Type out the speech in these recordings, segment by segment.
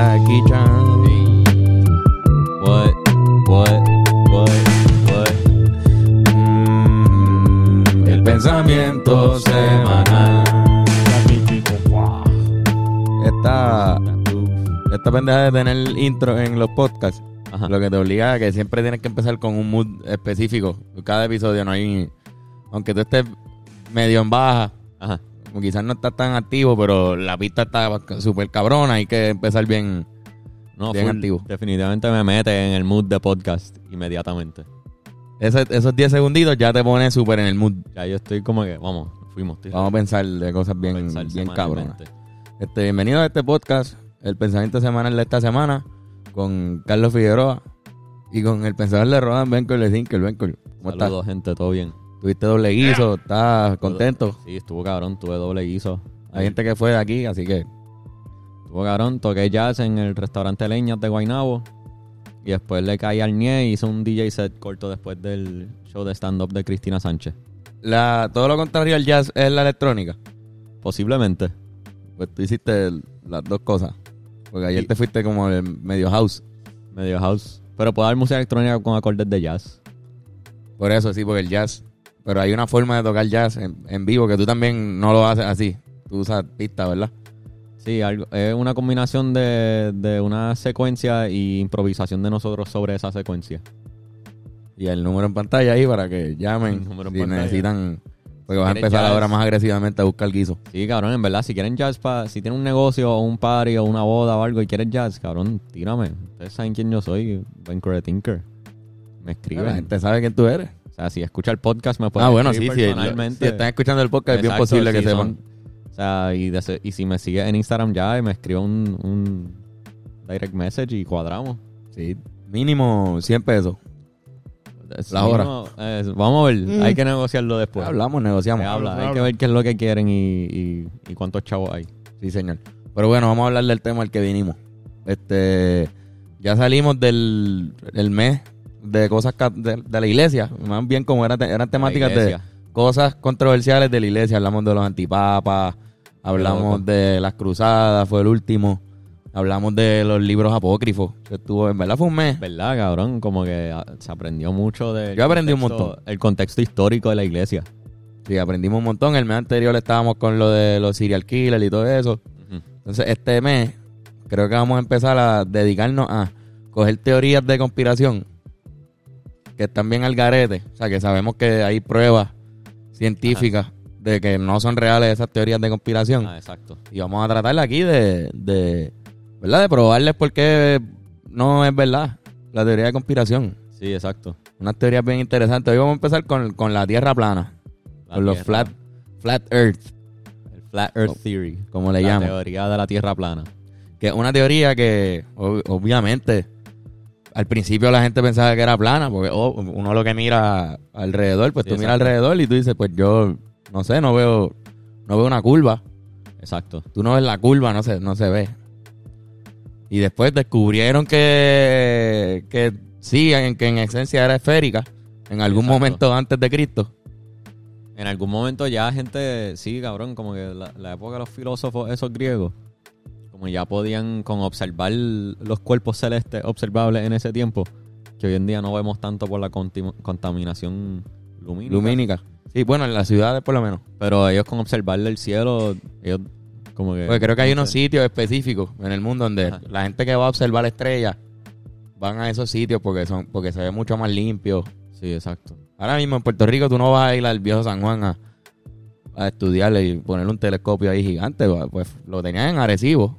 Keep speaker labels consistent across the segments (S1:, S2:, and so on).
S1: Jackie Chan.
S2: What? What? What? What?
S1: Mm, el pensamiento semanal. Esta, esta pendeja de tener intro en los podcasts,
S2: Ajá.
S1: lo que te obliga a que siempre tienes que empezar con un mood específico. Cada episodio no hay. Aunque tú estés medio en baja,
S2: Ajá.
S1: Quizás no estás tan activo, pero la pista está súper cabrona, hay que empezar bien.
S2: No,
S1: Bien
S2: full,
S1: activo.
S2: Definitivamente me mete en el mood de podcast inmediatamente.
S1: Ese- esos 10 segunditos ya te pone súper en el mood.
S2: Ya yo estoy como que, vamos, fuimos. estoy
S1: Vamos a pensar de cosas bien, bien cabronas. Este, bienvenido a este podcast, el pensamiento semanal de esta semana, con Carlos Figueroa y con el pensador de Rodan Benkel de Zinkel. Benkel, ¿cómo estás?
S2: Saludos, gente, todo bien.
S1: Tuviste doble guiso, estás contento.
S2: Sí, estuvo cabrón, tuve doble guiso.
S1: Hay gente que fue de aquí, así que
S2: Estuvo cabrón, toqué jazz en el restaurante Leñas de Guaynabo. Y después le caí al NIE y hizo un DJ set corto después del show de stand-up de Cristina Sánchez.
S1: la, todo lo contrario al jazz es la electrónica.
S2: Posiblemente.
S1: Pues tú hiciste el- las dos cosas. Porque ayer
S2: Sí.
S1: te fuiste como el medio house.
S2: Medio house. Pero puedo dar música electrónica con acordes de jazz.
S1: Por eso sí, porque el jazz. Pero hay una forma de tocar jazz en, en vivo que tú también no lo haces así. Tú usas pista, ¿verdad?
S2: Sí, algo, es una combinación de, de una secuencia y improvisación de nosotros sobre esa secuencia.
S1: Y el número en pantalla ahí para que llamen si
S2: pantalla.
S1: necesitan. Porque vas a empezar
S2: jazz.
S1: ahora más agresivamente a buscar guiso.
S2: Sí, cabrón, en verdad, si quieren jazz, pa, si tienen un negocio o un party o una boda o algo y quieren jazz, cabrón, tírame. Ustedes saben quién yo soy, Ben Thinker. Me escriben.
S1: La gente sabe quién tú eres.
S2: Sea, si escucha el podcast me pueden
S1: ah, bueno, sí, sí.
S2: personalmente.
S1: Si están escuchando el podcast, es bien posible que
S2: si
S1: sepan.
S2: son- O sea, y, de se- y si me sigue en Instagram ya y me escribe un, un direct message y cuadramos.
S1: Sí, mínimo 100 pesos.
S2: Es
S1: La hora.
S2: mínimo, eh, vamos a ver,
S1: Mm.
S2: hay que negociarlo después.
S1: Hablamos, negociamos.
S2: Habla, hay que ver qué es lo que quieren y, y, y cuántos chavos hay.
S1: Sí, señor. Pero bueno, vamos a hablar del tema al que vinimos. Este, ya salimos del el mes de cosas de, de la iglesia, más bien como eran, eran temáticas de cosas controversiales de la iglesia. Hablamos de los antipapas, hablamos de las cruzadas, fue el último. Hablamos de los libros apócrifos, que estuvo, en verdad fue un mes.
S2: ¿Verdad, cabrón? Como que ah, se aprendió mucho de...
S1: Yo aprendí un montón.
S2: El contexto histórico de la iglesia.
S1: Sí, aprendimos un montón. El mes anterior estábamos con lo de los serial killers y todo eso. Entonces, este mes creo que vamos a empezar a dedicarnos a coger teorías de conspiración que están bien al garete. O sea, que sabemos que hay pruebas científicas de que no son reales esas teorías de conspiración.
S2: Ah, exacto.
S1: Y vamos a tratar aquí de, de, ¿verdad? De probarles por qué no es verdad la teoría de conspiración.
S2: Sí, exacto.
S1: Unas teorías bien interesantes. Hoy vamos a empezar con, con la Tierra plana,
S2: La
S1: con los flat, flat Earth,
S2: El Flat Earth Theory.
S1: como le
S2: la
S1: llaman.
S2: teoría de la tierra plana.
S1: Que es una teoría que, ob- obviamente, al principio la gente pensaba que era plana, porque oh, uno lo que mira alrededor, pues
S2: Sí,
S1: tú miras alrededor y tú dices, pues yo, no sé, no veo, no veo una curva.
S2: Exacto.
S1: Tú no ves la curva, no se, no se ve. Y después descubrieron que, que sí, en, que en esencia era esférica, en algún
S2: Exacto.
S1: momento antes de Cristo.
S2: En algún momento ya gente, sí, cabrón, como que la, la época de los filósofos esos griegos, como ya podían con observar los cuerpos celestes observables en ese tiempo, que hoy en día no vemos tanto por la contaminación lumínica.
S1: Lumínica. Sí, bueno, en las ciudades por lo menos.
S2: Pero ellos con observar el cielo, ellos como que...
S1: Porque creo que hay
S2: no
S1: unos sitios específicos en el mundo donde
S2: Ajá.
S1: la gente que va a observar estrellas van a esos sitios porque son porque se ve mucho más limpio.
S2: Sí, exacto.
S1: Ahora mismo en Puerto Rico tú no vas a ir al viejo San Juan a, a estudiarle y ponerle un telescopio ahí gigante. Pues lo tenían en Arecibo,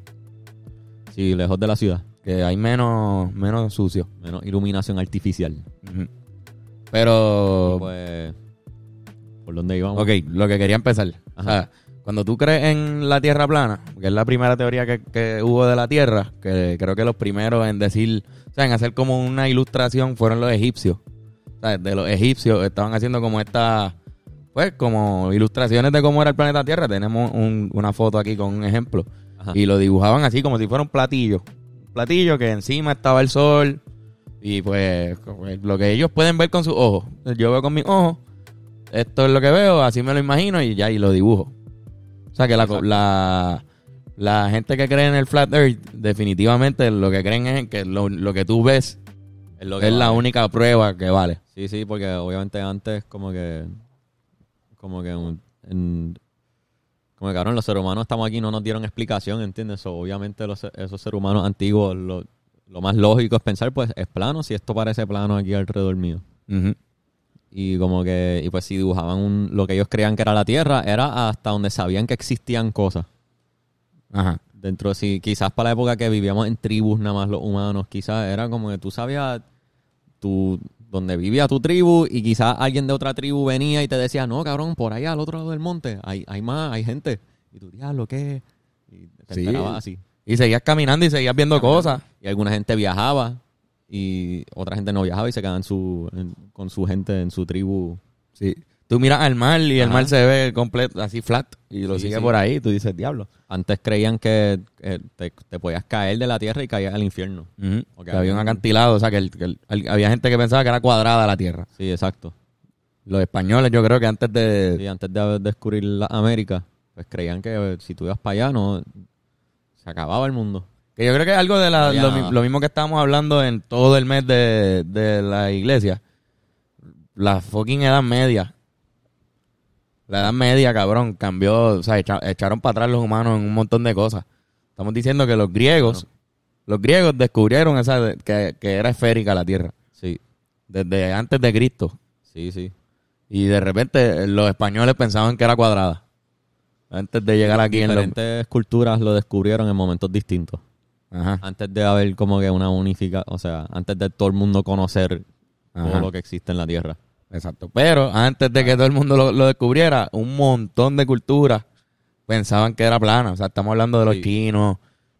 S2: Sí, lejos de la ciudad.
S1: que hay menos, menos sucio.
S2: Menos iluminación artificial.
S1: Pero,
S2: Pues... ¿Por dónde íbamos?
S1: ok, lo que quería empezar. O sea, cuando tú crees en la Tierra plana, que es la primera teoría que, que hubo de la Tierra, que creo que los primeros en decir, o sea, en hacer como una ilustración fueron los egipcios. O sea, de los egipcios estaban haciendo como esta, pues, como ilustraciones de cómo era el planeta Tierra. Tenemos un- una foto aquí con un ejemplo.
S2: Ajá.
S1: Y lo dibujaban así como si fuera un platillo. Un platillo que encima estaba el sol. Y pues como lo que ellos pueden ver con sus ojos. Yo veo con mis ojos. Esto es lo que veo, así me lo imagino y ya, y lo dibujo. O sea que la, la, la gente que cree en el Flat Earth, definitivamente lo que creen es que lo, lo que tú ves
S2: Es, lo que
S1: es la única prueba que vale.
S2: Sí, sí, porque obviamente antes como que... Como que... un- en- como que, cabrón, los seres humanos estamos aquí y no nos dieron explicación, ¿entiendes? So, obviamente los, esos seres humanos antiguos, lo, lo más lógico es pensar, pues, es plano, si esto parece plano aquí alrededor mío. Y como que, y pues si dibujaban un- lo que ellos creían que era la Tierra, era hasta donde sabían que existían cosas.
S1: Ajá.
S2: Dentro de sí, quizás para la época que vivíamos en tribus nada más los humanos, quizás era como que tú sabías tu, donde vivía tu tribu y quizás alguien de otra tribu venía y te decía, no, cabrón, por ahí al otro lado del monte hay, hay más, hay gente. Y tú, diablo, ¿qué? Y te
S1: Sí.
S2: así.
S1: Y seguías caminando y seguías viendo cosas.
S2: Y alguna gente viajaba y otra gente no viajaba y se quedaban su, en- con su gente en su tribu.
S1: Sí. Tú miras al mar y el
S2: Ajá.
S1: mar se ve completo, así flat, y lo
S2: Sí,
S1: sigue
S2: sí.
S1: por ahí. Tú dices, diablo.
S2: Antes creían que eh, te, te podías caer de la tierra y caías al infierno. Ok,
S1: Que había un acantilado, o sea, que, el- que el- al- había gente que pensaba que era cuadrada la tierra.
S2: Sí, exacto.
S1: Los españoles, yo creo que antes de...
S2: Y antes de descubrir la América, pues creían que eh, si tú ibas para allá, no se acababa el mundo.
S1: Que yo creo que es algo de la- lo mismo que estábamos hablando en todo el mes de, de la iglesia. La fucking edad media. La edad media, cabrón, cambió, o sea, echa- echaron para atrás los humanos en un montón de cosas. Estamos diciendo que los griegos, los griegos descubrieron esa que, que era esférica la tierra,
S2: Sí,
S1: desde antes de Cristo.
S2: sí, sí.
S1: Y de repente los españoles pensaban que era cuadrada. Antes de llegar aquí en los...
S2: Diferentes culturas lo descubrieron en momentos distintos.
S1: Ajá,
S2: Antes de haber como que una unificación, o sea, antes de todo el mundo conocer todo lo que existe en la Tierra.
S1: Exacto. Pero antes de que todo el mundo lo, lo descubriera, un montón de culturas pensaban que era plana. O sea, estamos hablando de los
S2: Sí.
S1: chinos,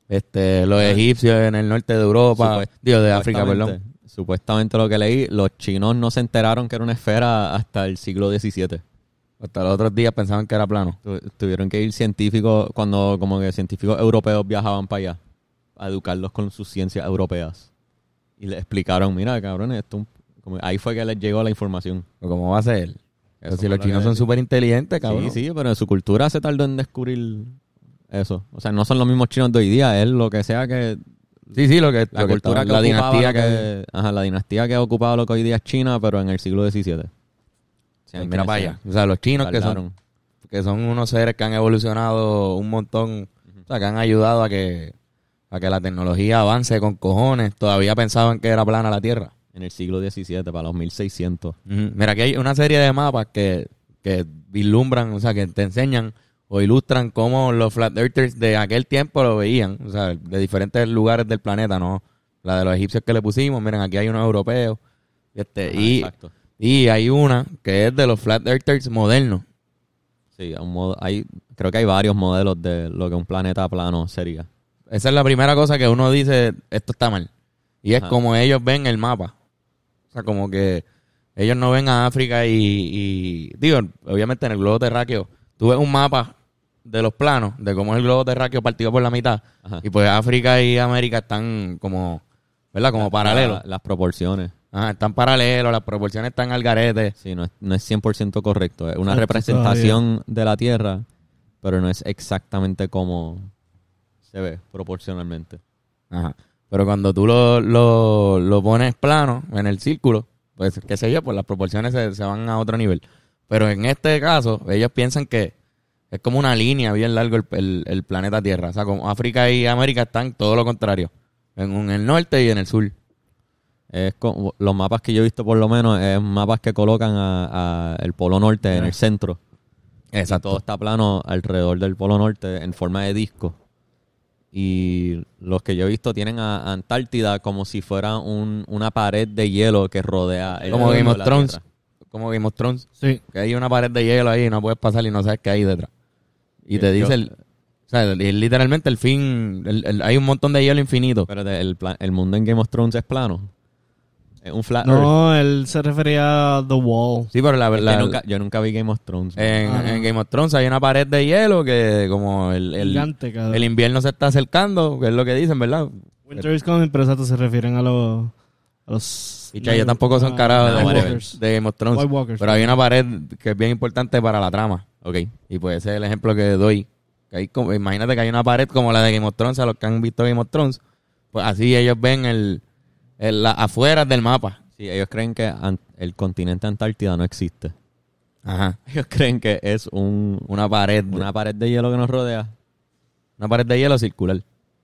S1: este, los egipcios en el norte de Europa,
S2: Supuest-
S1: digo, de África, perdón.
S2: Supuestamente lo que leí, los chinos no se enteraron que era una esfera hasta el siglo XVII.
S1: Hasta los otros días pensaban que era plano.
S2: Tu- Tuvieron que ir científicos, cuando como que científicos europeos viajaban para allá, a educarlos con sus ciencias europeas. Y les explicaron, mira, cabrón, esto un- como- ahí fue que les llegó la información.
S1: ¿Cómo va a ser?
S2: Eso
S1: si los
S2: lo
S1: chinos
S2: que-
S1: son súper inteligentes, cabrón.
S2: Sí, sí, pero en su cultura se tardó en descubrir eso. O sea, no son los mismos chinos de hoy día, es lo que sea que
S1: Sí, sí, lo que,
S2: la
S1: lo que
S2: cultura
S1: estaba-
S2: que
S1: la dinastía que...
S2: que, ajá, la dinastía que ocupaba lo que hoy día es China, pero en el siglo XVII. O sea,
S1: mira para
S2: que
S1: allá. O sea, los chinos que son, que son unos seres que han evolucionado un montón, o sea, que han ayudado a que, a que la tecnología avance con cojones. Todavía pensaban que era plana la Tierra.
S2: En el siglo XVII, para los 1600.
S1: Ujú. Mira, aquí hay una serie de mapas que, que vislumbran, o sea, que te enseñan o ilustran cómo los flat earthers de aquel tiempo lo veían, o sea, de diferentes lugares del planeta, ¿no? La de los egipcios que le pusimos, miren, aquí hay unos europeos, este,
S2: Ajá,
S1: y,
S2: exacto.
S1: y hay una que es de los flat earthers modernos.
S2: Sí, hay, creo que hay varios modelos de lo que un planeta plano sería.
S1: Esa es la primera cosa que uno dice, esto está mal. Y es
S2: Ajá.
S1: como ellos ven el mapa. O sea, como que ellos no ven a África y, y- digo, obviamente en el globo terráqueo, tú ves un mapa de los planos, de cómo es el globo terráqueo partido por la mitad,
S2: Ajá.
S1: y pues África y América están como, ¿verdad? Como paralelos.
S2: La- las proporciones.
S1: Ajá, están paralelos, las proporciones están al garete.
S2: Sí, no es, no es 100% correcto. Es una representación de la Tierra, pero no es exactamente como se ve proporcionalmente.
S1: Ajá. Pero cuando tú lo, lo, lo pones plano en el círculo, pues qué sé yo, pues las proporciones se, se van a otro nivel. Pero en este caso, ellos piensan que es como una línea bien largo el, el- el planeta Tierra. O sea, como África y América están todo lo contrario. En, el norte y en el sur.
S2: Es co- los mapas que yo he visto por lo menos es mapas que colocan a, a el polo norte en el centro. Y todo está plano alrededor del polo norte en forma de disco. Y los que yo he visto tienen a Antártida como si fuera un- una pared de hielo que rodea el
S1: Como Game of Thrones. Como Game of Thrones.
S3: Sí.
S1: Que hay una pared de hielo ahí y no puedes pasar y no sabes qué hay detrás. Y te
S2: Yo-
S1: dice el... O sea, literalmente el fin... el- el- hay un montón de hielo infinito.
S2: Espérate, el, el mundo en Game of Thrones es plano. Es un flat earth.
S3: No, él se refería a The Wall.
S1: Sí, pero la, la-
S2: nunca- yo nunca vi Game of Thrones.
S1: en,
S3: Ah, no.
S1: en Game of Thrones hay una pared de hielo que como el, el,
S3: Gigante, cabrón.
S1: el invierno se está acercando, que es lo que dicen, ¿verdad?
S3: Winter is coming, pero exacto, se refieren a los... A los
S1: Y ellos tampoco son
S3: ah,
S1: carajos
S2: no,
S1: de,
S3: White
S2: whatever.
S3: Walkers.
S1: de Game of Thrones.
S3: White Walkers.
S1: Pero hay una pared que es bien importante para la trama.
S2: Ok.
S1: Y pues ese es el ejemplo que doy. Que hay como- imagínate que hay una pared como la de Game of Thrones, a los que han visto Game of Thrones. Pues así ellos ven el, el- la, afuera del mapa.
S2: Sí, ellos creen que el continente Antártida no existe.
S1: Ajá.
S2: Ellos creen que es un,
S1: Una pared.
S2: una pared de hielo que nos rodea.
S1: una pared de hielo circular.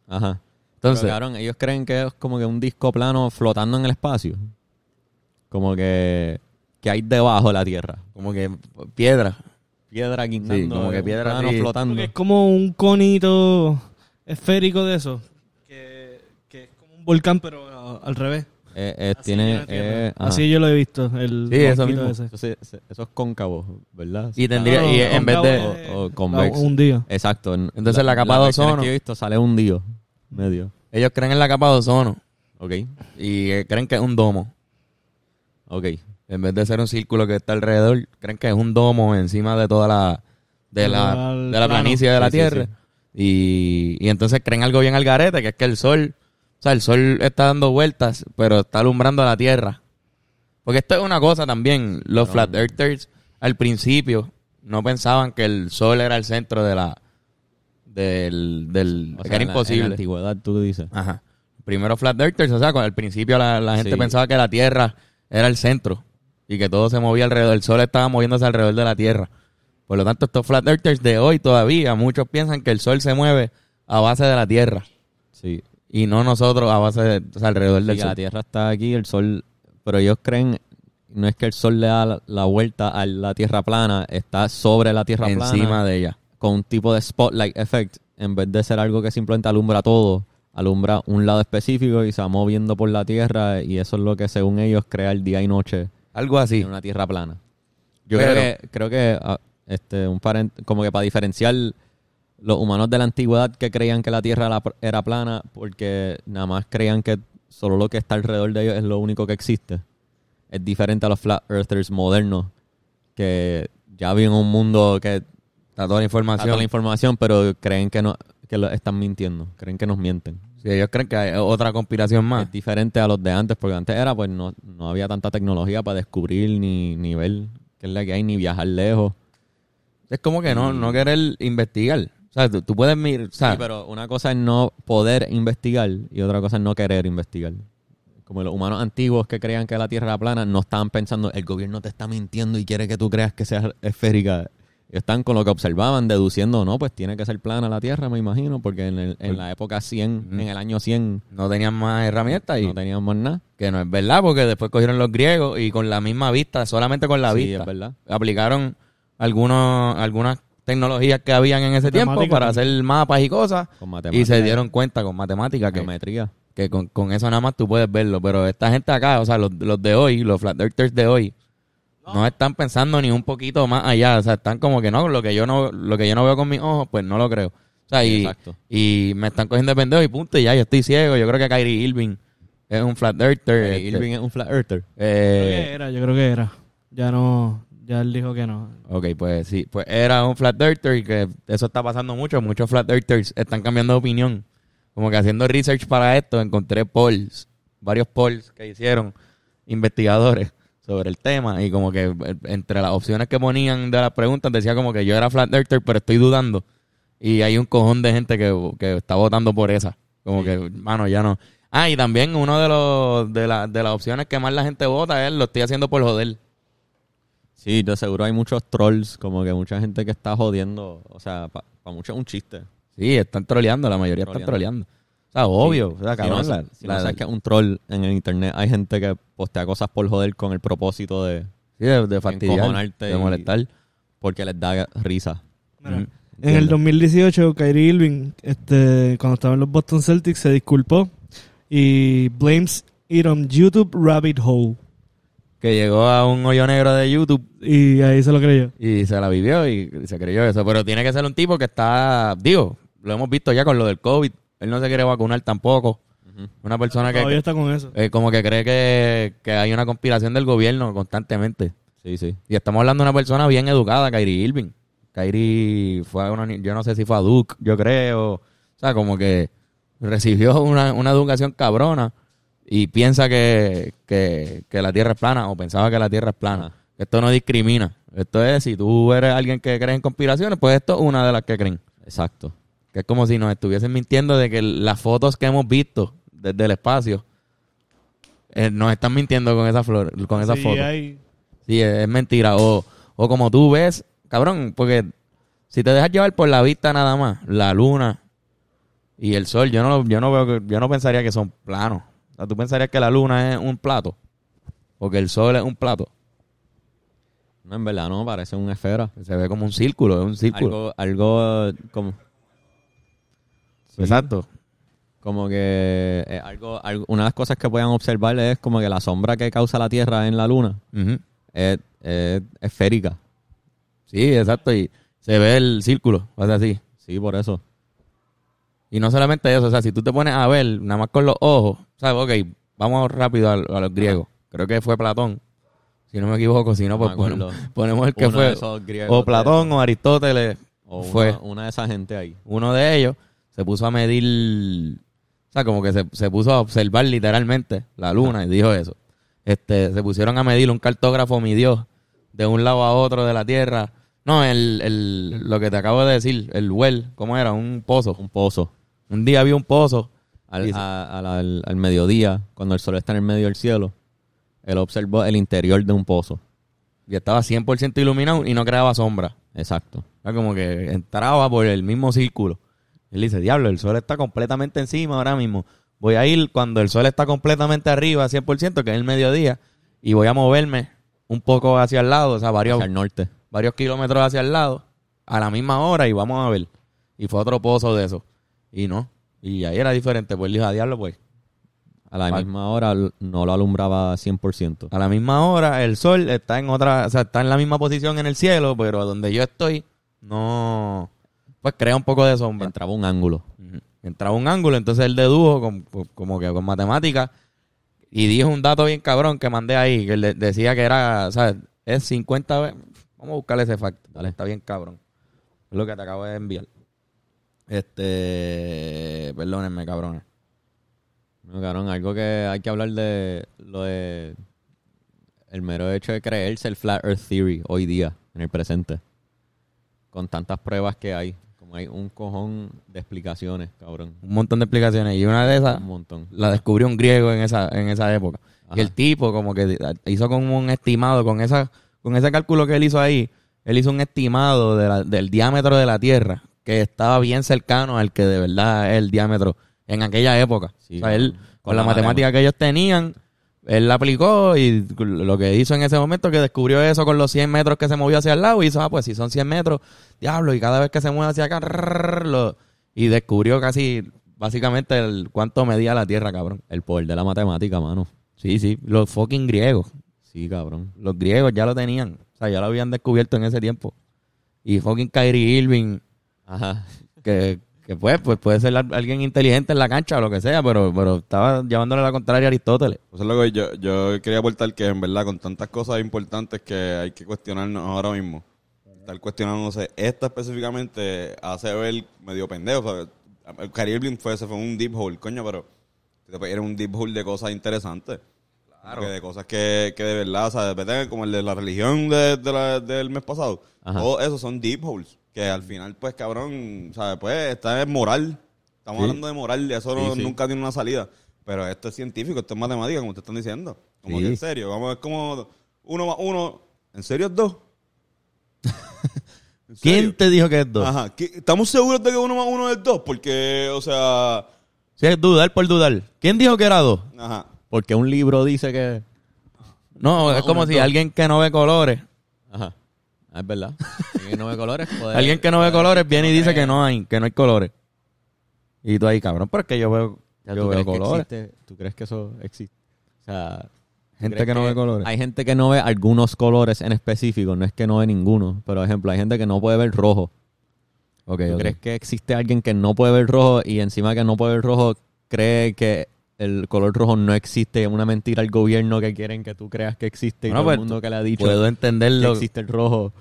S2: Ajá.
S1: Entonces,
S2: Pero, cabrón, ellos creen que es como que un disco plano flotando en el espacio. Como que, que hay debajo de la Tierra.
S1: como que piedra.
S2: Piedra guindando.
S1: como que piedra
S2: plano
S1: así.
S2: flotando.
S3: Porque es como un conito esférico de eso. Que, que es como un volcán, pero al revés.
S2: Eh, eh,
S3: Así
S2: tiene, eh.
S3: Así yo lo he visto. El
S1: Sí, eso
S3: barquito
S1: mismo.
S3: ese.
S2: Eso, es cóncavo, ¿verdad?
S1: Y tendría,
S3: Claro,
S1: y en vez de,
S2: o- o convexo.
S3: Un día.
S2: Exacto. en-
S1: Entonces la capa de ozono-
S2: que yo he visto sale hundido. Medio.
S1: ellos creen en la capa de ozono
S2: Ok.
S1: y eh, creen que es un domo.
S2: Ok.
S1: En vez de ser un círculo que está alrededor, creen que es un domo encima de toda la de la, de la planicie de la
S2: Sí, sí,
S1: Tierra.
S2: sí.
S1: Y, y entonces creen algo bien al garete, que es que el sol, o sea, el sol está dando vueltas, pero está alumbrando a la Tierra. Porque esto es una cosa también, los flat earthers al principio no pensaban que el sol era el centro de la del, del
S2: O
S1: que
S2: sea,
S1: era
S2: en la-
S1: imposible.
S2: En la antigüedad, tú dices.
S1: Ajá. Primero flat earthers, o sea, con- al principio la, la gente
S2: Sí.
S1: pensaba que la Tierra era el centro y que todo se movía alrededor, el Sol estaba moviéndose alrededor de la Tierra. Por lo tanto, estos flat earthers de hoy todavía, muchos piensan que el Sol se mueve a base de la Tierra
S2: Sí.
S1: Y no nosotros a base de, o sea, alrededor del
S2: Sí,
S1: Sol.
S2: la Tierra está aquí, el Sol... Pero ellos creen... No es que el Sol le da la, la vuelta a la Tierra plana, está sobre la Tierra plana.
S1: encima de ella.
S2: con un tipo de spotlight effect, en vez de ser algo que simplemente alumbra todo, alumbra un lado específico y se va moviendo por la Tierra y eso es lo que según ellos crea el día y noche
S1: Algo así.
S2: en una Tierra plana. Yo
S1: Pero-
S2: creo que, creo que ah, este, un parent, como que para diferenciar los humanos de la antigüedad que creían que la Tierra era, plana porque nada más creían que solo lo que está alrededor de ellos es lo único que existe. Es diferente a los flat earthers modernos que ya viven en un mundo que
S1: Está toda la información.
S2: toda la información, pero creen que no que lo están mintiendo, creen que nos mienten.
S1: Sí, ellos creen que hay otra conspiración más.
S2: Es diferente a los de antes, porque antes era pues no, no había tanta tecnología para descubrir ni, ni ver qué es la que hay, ni viajar lejos.
S1: Es como que no, no querer investigar. Sea, tú, tú puedes mirar, o sea,
S2: Sí, pero una cosa es no poder investigar y otra cosa es no querer investigar. Como los humanos antiguos que creían que la Tierra era plana, no estaban pensando, el gobierno te está mintiendo y quiere que tú creas que sea esférica. Están con lo que observaban, deduciendo, no, pues tiene que ser plana la Tierra, me imagino, porque en, el- en la época 100, en el año 100,
S1: no tenían más herramientas y
S2: no teníamos nada.
S1: que no es verdad porque después cogieron los griegos y con la misma vista, solamente con la
S2: Sí,
S1: vista,
S2: es verdad.
S1: aplicaron algunos, algunas tecnologías que habían en ese tiempo para hacer mapas y cosas
S2: Con
S1: y se dieron cuenta con matemáticas que,
S2: Geometría.
S1: que con, con eso nada más tú puedes verlo, pero esta gente acá, o sea, los, los de hoy, los flat earthers de hoy, no. están pensando ni un poquito más allá, o sea, están como que no, lo que yo no, lo que yo no veo con mis ojos, pues no lo creo. O sea, y, me están cogiendo de pendejo y punto, y ya yo estoy ciego. Yo creo que Kyrie Irving es un flat earther.
S2: Eh,
S1: este,
S2: Irving es un flat earther.
S3: Creo
S1: eh,
S3: que era, yo creo que era. Ya no, ya él dijo que no.
S1: Ok, pues sí, pues era un flat earther y que eso está pasando mucho. Muchos flat earthers están cambiando de opinión. Como que haciendo research para esto, encontré polls, varios polls que hicieron investigadores sobre el tema y como que eh, entre las opciones que ponían de las preguntas decía como que yo era flat earther pero estoy dudando y hay un cojón de gente que, que está votando por esa. Como que, mano, ya no. Ah, y también uno de los de, la- de las opciones que más la gente vota es lo estoy haciendo por joder.
S2: Sí, de seguro hay muchos trolls, como que mucha gente que está jodiendo. O sea, para muchos es un chiste.
S1: Sí, están troleando, la mayoría están troleando. O sea, obvio. O sea,
S2: Si no,
S1: cabrón,
S2: sa-
S1: la-
S2: si
S1: la-
S2: sabes que es un troll en el internet, hay gente que postea cosas por joder con el propósito de.
S1: sí, de, de fastidiar, de
S2: y-
S1: molestar.
S2: porque les da risa.
S3: Mira. En el 2018, Kyrie Irving, este, cuando estaba en los Boston Celtics, se disculpó y blames it on YouTube Rabbit Hole.
S1: Que llegó a un hoyo negro de YouTube
S3: Y ahí se lo creyó.
S1: y se la vivió y se creyó eso. Pero tiene que ser un tipo que está, digo, lo hemos visto ya con lo del COVID. Él no se quiere vacunar tampoco. Una persona que,
S3: Todavía está con eso.
S1: eh, como que cree que, que hay una conspiración del gobierno constantemente.
S2: Sí, sí.
S1: Y estamos hablando de una persona bien educada, Kyrie Irving. Kyrie fue a una, yo no sé si fue a Duke, yo creo. O sea, como que recibió una, una educación cabrona y piensa que, que, que la Tierra es plana o pensaba que la Tierra es plana. Esto no discrimina. Esto es, si tú eres alguien que cree en conspiraciones, pues esto es una de las que creen.
S2: Exacto.
S1: Que es como si nos estuviesen mintiendo de que las fotos que hemos visto desde el espacio eh, nos están mintiendo con esa flor, con esa
S3: Sí,
S1: foto.
S3: hay-
S1: Sí, es, es mentira. O, o como tú ves, cabrón, porque si te dejas llevar por la vista nada más, la luna y el sol, yo no, lo- yo no veo que, yo no pensaría que son planos. Sea, tú pensarías que la luna es un plato. O que el sol es un plato.
S2: No, en verdad no, parece una esfera.
S1: Se ve como un círculo, es un círculo.
S2: Algo, algo como,
S1: Exacto.
S2: como que eh, algo, algo- una de las cosas que puedan observar es como que la sombra que causa la Tierra en la Luna es, es esférica.
S1: Sí, exacto. Y se ve el círculo, sea, así.
S2: Sí, por eso.
S1: Y no solamente eso, o sea, si tú te pones a ver, nada más con los ojos, ¿sabes? Ok, vamos rápido a, a los griegos. Creo que fue Platón, si no me equivoco, si no, pues ponemos, ponemos el que
S2: Uno
S1: fue. O
S2: de-
S1: Platón o Aristóteles
S2: O
S1: fue
S2: una, una de esa gente ahí.
S1: uno de ellos, se puso a medir, o sea, como que se, se puso a observar literalmente la luna y dijo eso. Este, se pusieron a medir, un cartógrafo midió de un lado a otro de la Tierra. No, el, el, lo que te acabo de decir, el well, ¿cómo era? Un pozo.
S2: Un pozo.
S1: Un día había un pozo.
S2: Al, a- al- al- al mediodía, cuando el sol está en el medio del cielo, él observó el interior de un pozo.
S1: y estaba 100% iluminado y no creaba sombra.
S2: Exacto.
S1: Era como que entraba por el mismo círculo. Él dice, diablo, el sol está completamente encima ahora mismo. Voy a ir cuando el sol está completamente arriba, 100%, que es el mediodía, y voy a moverme un poco hacia el lado, o sea, varios,
S2: Hacia el norte.
S1: varios kilómetros hacia el lado, a la misma hora, y vamos a ver. Y fue otro pozo de eso. Y no. Y ahí era diferente. Pues dijo, a diablo, pues.
S2: A la misma hora no lo alumbraba 100%.
S1: A la misma hora, el sol está en otra, o sea, está en la misma posición en el cielo, pero donde yo estoy, no, pues crea un poco de sombra.
S2: Entraba un ángulo.
S1: Entraba un ángulo, entonces él dedujo con- como que con matemáticas y dijo un dato bien cabrón que mandé ahí, que él de- decía que era, o sea, es 50 veces, vamos a buscarle ese facto, dale, está bien cabrón. Es lo que te acabo de enviar. Este, perdónenme, cabrones.
S2: No, cabrón, algo que hay que hablar de lo de el mero hecho de creerse el Flat Earth Theory hoy día, en el presente. Con tantas pruebas que hay. Como hay un cojón de explicaciones, cabrón.
S1: Un montón de explicaciones y una de esas
S2: Un montón.
S1: la descubrió un griego en esa, en esa época.
S2: Ajá.
S1: Y el tipo como que hizo como un estimado con esa, con ese cálculo que él hizo ahí, él hizo un estimado de la- del diámetro de la Tierra que estaba bien cercano al que de verdad es el diámetro en aquella época.
S2: Sí,
S1: o sea, él,
S2: con-
S1: la,
S2: la
S1: matemática que ellos tenían, él la aplicó y lo que hizo en ese momento que descubrió eso con los 100 metros que se movió hacia el lado y hizo, ah, pues si son 100 metros, diablo, y cada vez que se mueve hacia acá, lo- y descubrió casi, básicamente, el, cuánto medía la Tierra, cabrón.
S2: El poder de la matemática, mano.
S1: Sí, sí, los fucking griegos.
S2: Sí, cabrón.
S1: Los griegos ya lo tenían. O sea, ya lo habían descubierto en ese tiempo. Y fucking Kyrie Irving,
S2: Ajá.
S1: que, que pues, pues puede ser al- alguien inteligente en la cancha o lo que sea, pero, pero estaba llevándole la contraria a Aristóteles.
S4: Es lo que yo, yo quería aportar que en verdad con tantas cosas importantes que hay que cuestionarnos ahora mismo. Estar cuestionándose esta específicamente hace ver medio pendejo. O sea, el Irving fue, se fue un deep hole, coño, pero era un deep hole de cosas interesantes. Claro. de cosas que, que de verdad, o sea, como el de la religión de, de la- del mes pasado.
S2: Ajá.
S4: Todo eso son deep holes. Que al final, pues, cabrón, o sea, pues, está en moral. Estamos
S1: Sí.
S4: hablando de moral y eso no-
S2: Sí, sí.
S4: nunca tiene una salida. Pero esto es científico, esto es matemática, como te están diciendo. Como
S1: Sí.
S4: que en serio, vamos a ver como uno más uno, ¿en serio es dos? ¿En
S1: ¿Quién
S4: serio?
S1: te dijo que es dos?
S4: Ajá, ¿qué- ¿estamos seguros de que uno más uno es dos? Porque, o sea,
S1: Si es dudar por dudar. ¿Quién dijo que era dos?
S4: ajá.
S2: Porque un libro dice que...
S1: No, es como
S2: es
S1: si alguien que no ve colores,
S2: Ajá. Ah, Es verdad. Alguien no ve colores. puede-
S1: alguien que no ve colores viene y dice que no hay, que no hay colores. Y tú ahí, cabrón, pero es que yo veo, yo
S2: ¿tú,
S1: veo
S2: que
S1: colores.
S2: existe- ¿Tú crees que eso existe? O sea, ¿tú
S1: Gente que no ve colores.
S2: Hay gente que no ve algunos colores en específico, no es que no ve ninguno, pero por ejemplo, hay gente que no puede ver rojo. ¿Tú crees que existe alguien que no puede ver rojo y encima que no puede ver rojo cree que el color rojo no existe? Es una mentira al gobierno que quieren que tú creas que existe y
S1: Bueno,
S2: todo el
S1: pues,
S2: mundo que le ha dicho
S1: Puedo
S2: que
S1: entenderlo.
S2: existe el rojo.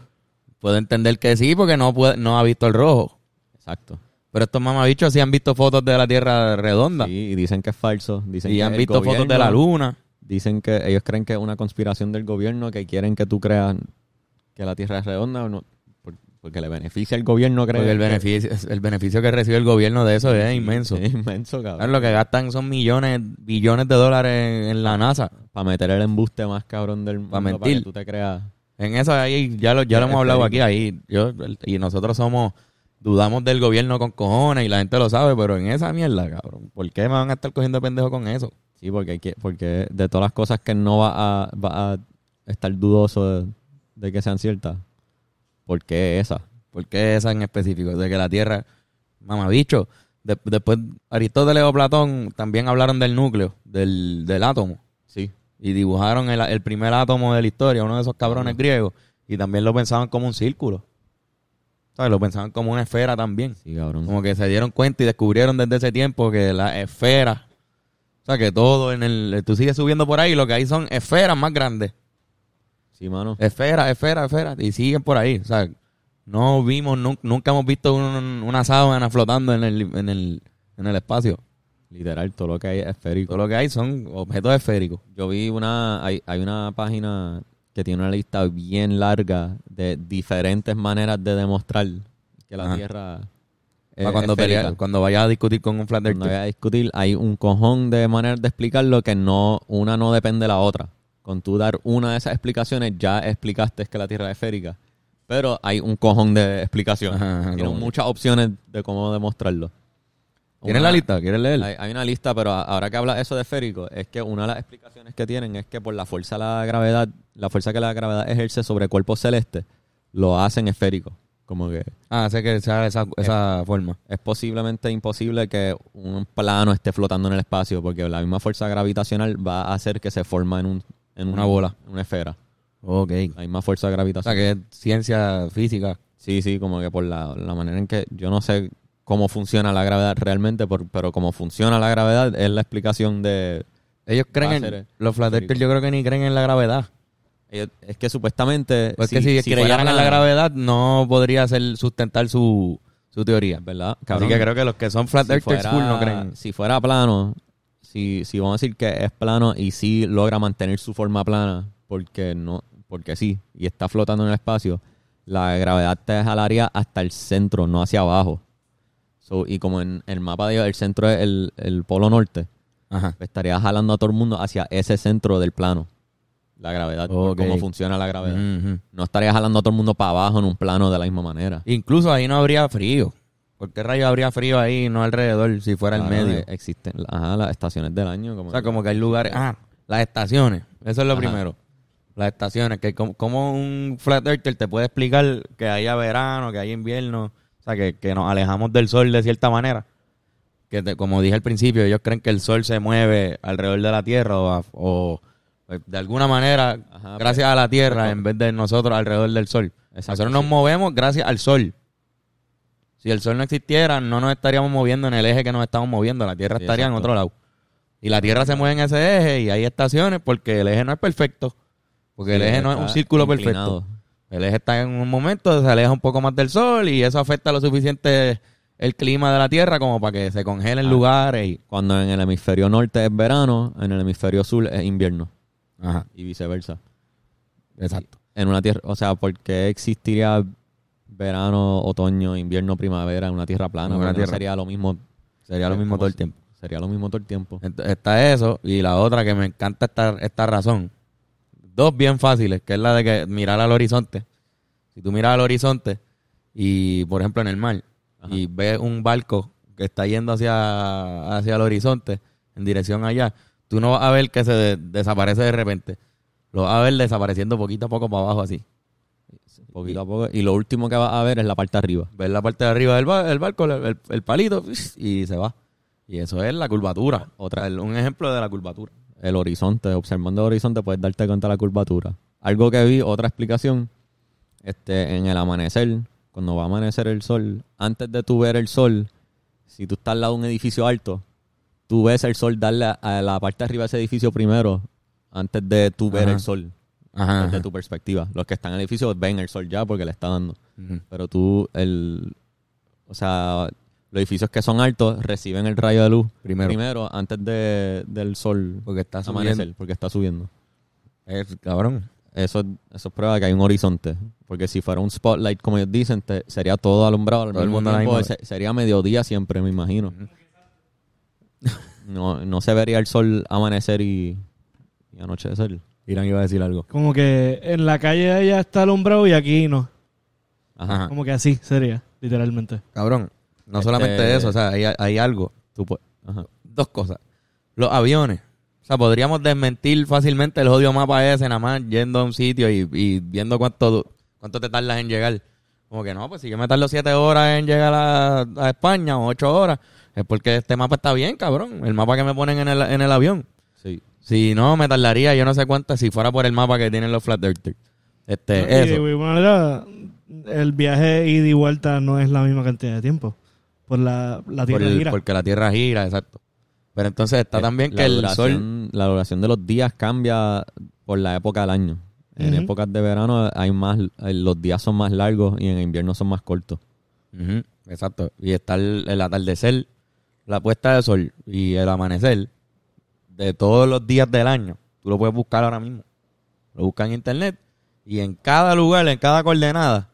S1: Puedo entender que sí, porque no puede, no ha visto el rojo.
S2: Exacto.
S1: Pero estos mamabichos sí han visto fotos de la Tierra redonda.
S2: Sí, y dicen que es falso. Dicen
S1: y
S2: que
S1: han visto fotos de la luna.
S2: Dicen que ellos creen que es una conspiración del gobierno que quieren que tú creas que la Tierra es redonda. o No, porque le beneficia al gobierno, creo.
S1: Porque el beneficio, el beneficio que recibe el gobierno de eso es inmenso.
S2: Es inmenso, cabrón.
S1: Claro, Lo que gastan son millones, billones de dólares en, la NASA.
S2: Para meter el embuste más cabrón del mundo.
S1: Pa'
S2: Para
S1: mentir.
S2: que tú te creas.
S1: En eso ahí ya lo, ya lo hemos hablado aquí, ahí yo y nosotros somos dudamos del gobierno con cojones y la gente lo sabe, pero en esa mierda, cabrón, ¿por qué me van a estar cogiendo pendejo con eso?
S2: Sí, porque, hay que, porque de todas las cosas que no va a, va a estar dudoso de, de que sean ciertas, ¿por qué esa?
S1: ¿Por qué esa en específico? De que la Tierra, mamabicho, de- después Aristóteles o Platón también hablaron del núcleo, del, del átomo,
S2: Sí.
S1: y dibujaron el, el primer átomo de la historia, uno de esos cabrones griegos, y también lo pensaban como un círculo. ¿Sabes? Lo pensaban como una esfera también.
S2: Sí, cabrón.
S1: Como que se dieron cuenta y descubrieron desde ese tiempo que la esfera, o sea, que todo en el, tú sigues subiendo por ahí, lo que hay son esferas más grandes.
S2: Sí, mano.
S1: Esferas, esferas, esferas, y siguen por ahí. O sea, no vimos, nun- nunca hemos visto un- una sábana flotando en el, en el, en el espacio.
S2: Literal, todo lo que hay es esférico.
S1: Todo lo que hay son objetos esféricos.
S2: Yo vi una, hay, hay una página que tiene una lista bien larga de diferentes maneras de demostrar que la
S1: Ajá.
S2: Tierra es
S1: cuando, pelea- cuando vayas a discutir con un flat
S2: Cuando vaya a discutir, hay un cojón de maneras de explicarlo que no, una no depende de la otra. Con tú dar una de esas explicaciones, ya explicaste que la Tierra es esférica. Pero hay un cojón de explicaciones.
S1: Ajá, ajá,
S2: Tienen muchas opciones de cómo demostrarlo.
S1: ¿Tienes la lista? ¿Quieres leer?
S2: Hay, hay una lista, pero ahora que habla eso de esférico, es que una de las explicaciones que tienen es que por la fuerza de la gravedad, la fuerza que la gravedad ejerce sobre cuerpos celestes, lo hacen esférico. Como que
S1: Ah, sé que sea esa, esa forma.
S2: es posiblemente imposible que un plano esté flotando en el espacio, porque la misma fuerza gravitacional va a hacer que se forma en, un, en
S1: Una bola.
S2: en una esfera.
S1: Ok.
S2: La misma fuerza
S1: O sea,
S2: gravitacional.
S1: que es ciencia física.
S2: Sí, sí, como que por la, la manera en que yo no sé cómo funciona la gravedad realmente, por- pero como funciona la gravedad es la explicación de...
S1: Ellos creen en... Los flat earthers
S2: esférico.
S1: yo creo que ni creen en la gravedad.
S2: ellos- Es que supuestamente...
S1: Pues que si,
S2: fuera
S1: creyeran en la gravedad no podría ser sustentar su, su teoría.
S2: ¿Verdad?
S1: Así
S2: Cabrón,
S1: que creo que los que son flat
S2: si
S1: earthers
S2: fuera-
S1: full no creen.
S2: Si fuera plano, si, si vamos a decir que es plano y sí logra mantener su forma plana, porque no, porque sí, y está flotando en el espacio, la gravedad te jalaría hasta el centro, no hacia abajo. So, y como en el mapa de el centro es el, el polo norte,
S1: Ajá.
S2: estaría jalando a todo el mundo hacia ese centro del plano. La gravedad, cómo funciona la gravedad. No estaría jalando a todo el mundo para abajo en un plano de la misma manera.
S1: Incluso ahí no habría frío. ¿Por qué rayos habría frío ahí, no alrededor, si fuera el medio?
S2: Existen ajá, las estaciones del año. Como
S1: O sea, como que hay lugares... Ah, las estaciones. Eso es lo
S2: Ajá.
S1: primero. Las estaciones. Que como, como un flat earther te puede explicar que haya verano, que haya invierno. O sea, que, que nos alejamos del sol de cierta manera. Que te- como dije al principio, ellos creen que el sol se mueve alrededor de la Tierra o, pues, de alguna manera
S2: Ajá,
S1: gracias
S2: pues,
S1: a la Tierra
S2: pues,
S1: en vez de nosotros alrededor del sol.
S2: Exacto,
S1: nosotros nos
S2: sí.
S1: movemos gracias al sol. Si el sol no existiera, no nos estaríamos moviendo en el eje que nos estamos moviendo. La Tierra
S2: Sí,
S1: estaría en otro lado. Y la Tierra se mueve en ese eje y hay estaciones porque el eje no es perfecto. Porque el eje no es un círculo
S2: inclinado.
S1: perfecto. El eje está en un momento, se aleja un poco más del sol y eso afecta lo suficiente el clima de la Tierra como para que se congelen
S2: Ah.
S1: lugares y...
S2: Cuando en el hemisferio norte es verano, en el hemisferio sur es invierno.
S1: Ajá,
S2: Y viceversa.
S1: exacto.
S2: En una tierra, o sea, ¿por qué existiría verano, otoño, invierno, primavera en una tierra plana?
S1: Una
S2: Porque no
S1: tierra.
S2: sería lo mismo.
S1: Sería lo
S2: Eh,
S1: mismo
S2: ¿cómo
S1: todo el
S2: se-
S1: tiempo.
S2: Sería lo mismo todo el tiempo.
S1: Ent- Está eso y la otra que me encanta esta, esta razón. Dos bien fáciles, que es la de que mirar al horizonte. Si tú miras al horizonte y, por ejemplo, en el mar,
S2: Ajá.
S1: y ves un barco que está yendo hacia, hacia el horizonte, en dirección allá, tú no vas a ver que se de- desaparece de repente. Lo vas a ver desapareciendo poquito a poco para abajo así.
S2: Poquito a poco. Y lo último que vas a ver es la parte de arriba.
S1: Ver la parte de arriba del, ba- el barco, el, palito, y se va. Y eso es la curvatura. Otra, un ejemplo de la curvatura.
S2: El horizonte, observando el horizonte puedes darte cuenta de la curvatura. Algo que vi, otra explicación, este, en el amanecer, cuando va a amanecer el sol, antes de tú ver el sol, si tú estás al lado de un edificio alto, tú ves el sol darle a- a la parte de arriba de ese edificio primero, antes de tú ver
S1: Ajá.
S2: el sol,
S1: Ajá.
S2: desde tu perspectiva. Los que están en el edificio ven el sol ya porque le está dando. Pero tú, el, o sea, los edificios que son altos reciben el rayo de luz
S1: Primero.
S2: antes de, del sol
S1: Porque está
S2: amanecer,
S1: subiendo.
S2: porque está subiendo.
S1: Es, cabrón.
S2: eso, eso es prueba de que hay un horizonte. Porque si fuera un spotlight, como ellos dicen, te- sería todo alumbrado al
S1: Todo
S2: mismo tiempo. Se- sería mediodía siempre, me imagino. no, no se vería el sol amanecer y, y anochecer.
S1: Irán iba a decir algo.
S3: Como que en la calle allá está alumbrado y aquí no.
S2: Ajá.
S3: Como que así sería, literalmente.
S1: Cabrón, no
S2: Este-
S1: solamente eso, o sea, hay, hay algo.
S2: Tú pu- ajá.
S1: Dos cosas. Los aviones. O sea, podríamos desmentir fácilmente el odio mapa ese, nada más yendo a un sitio y, y viendo cuánto, cuánto te tardas en llegar. Como que no, pues si yo me tardo siete horas en llegar a, a España o ocho horas, es porque este mapa está bien, cabrón. El mapa que me ponen en el, en el avión.
S2: Sí.
S1: Si no, me tardaría yo no sé cuántas si fuera por el mapa que tienen los Flat Earthers. Este,
S3: Y
S1: eso.
S3: de manera, el viaje ida y vuelta no es la misma cantidad de tiempo. Por la, la
S1: Por
S3: tierra
S1: el-
S3: gira.
S1: porque la Tierra gira, exacto. Pero entonces está también
S2: la
S1: que el sol...
S2: La duración de los días cambia por la época del año. En épocas de verano hay más, eh, los días son más largos y en invierno son más cortos.
S1: Exacto. Y está el, el atardecer, la puesta de sol y el amanecer de todos los días del año. Tú lo puedes buscar ahora mismo. Lo buscas en internet y en cada lugar, en cada coordenada,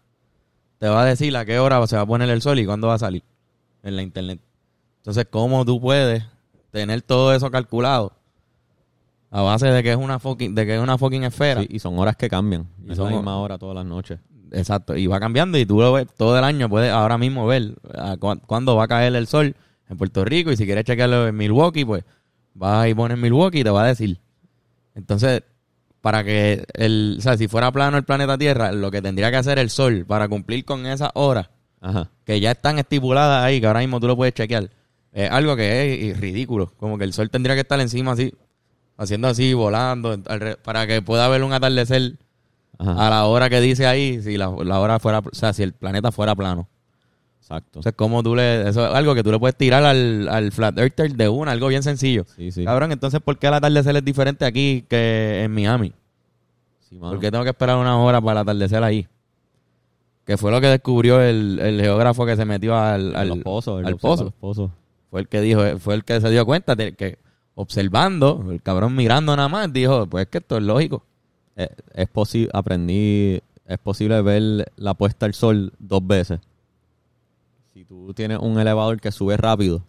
S1: te va a decir a qué hora se va a poner el sol y cuándo va a salir en la internet. Entonces, ¿cómo tú puedes tener todo eso calculado? A base de que es una fucking, de que es una fucking esfera.
S2: Sí, y son horas que cambian.
S1: Y
S2: es
S1: son-
S2: la misma hora todas las noches.
S1: Exacto, y va cambiando y tú lo ves todo el año, puedes ahora mismo ver cuándo va a caer el sol en Puerto Rico y si quieres chequearlo en Milwaukee, pues vas y pones Milwaukee y te va a decir. Entonces, para que el, o sea, si fuera plano el planeta Tierra, lo que tendría que hacer el sol para cumplir con esas horas
S2: Ajá.
S1: que ya están estipuladas ahí, que ahora mismo tú lo puedes chequear, es algo que es ridículo, como que el sol tendría que estar encima así, haciendo así, volando, para que pueda haber un atardecer
S2: Ajá.
S1: a la hora que dice ahí, si la, la hora fuera, o sea, si el planeta fuera plano.
S2: Exacto.
S1: Entonces, ¿cómo tú le, eso es algo que tú le puedes tirar al, al flat earther de una, algo bien sencillo.
S2: Sí, sí.
S1: Cabrón, entonces, ¿por qué el atardecer es diferente aquí que en Miami?
S2: Sí, mano.
S1: ¿Por qué tengo que esperar una hora para el atardecer ahí? Que fue lo que descubrió el, el geógrafo que se metió al, al,
S2: los pozos, el
S1: al pozo.
S2: los pozos.
S1: Fue el que dijo, fue el que se dio cuenta de que observando, el cabrón mirando nada más, dijo, pues es que esto es lógico.
S2: Eh, es posible, aprendí, es posible ver la puesta del sol dos veces. Si tú tienes un elevador que sube rápido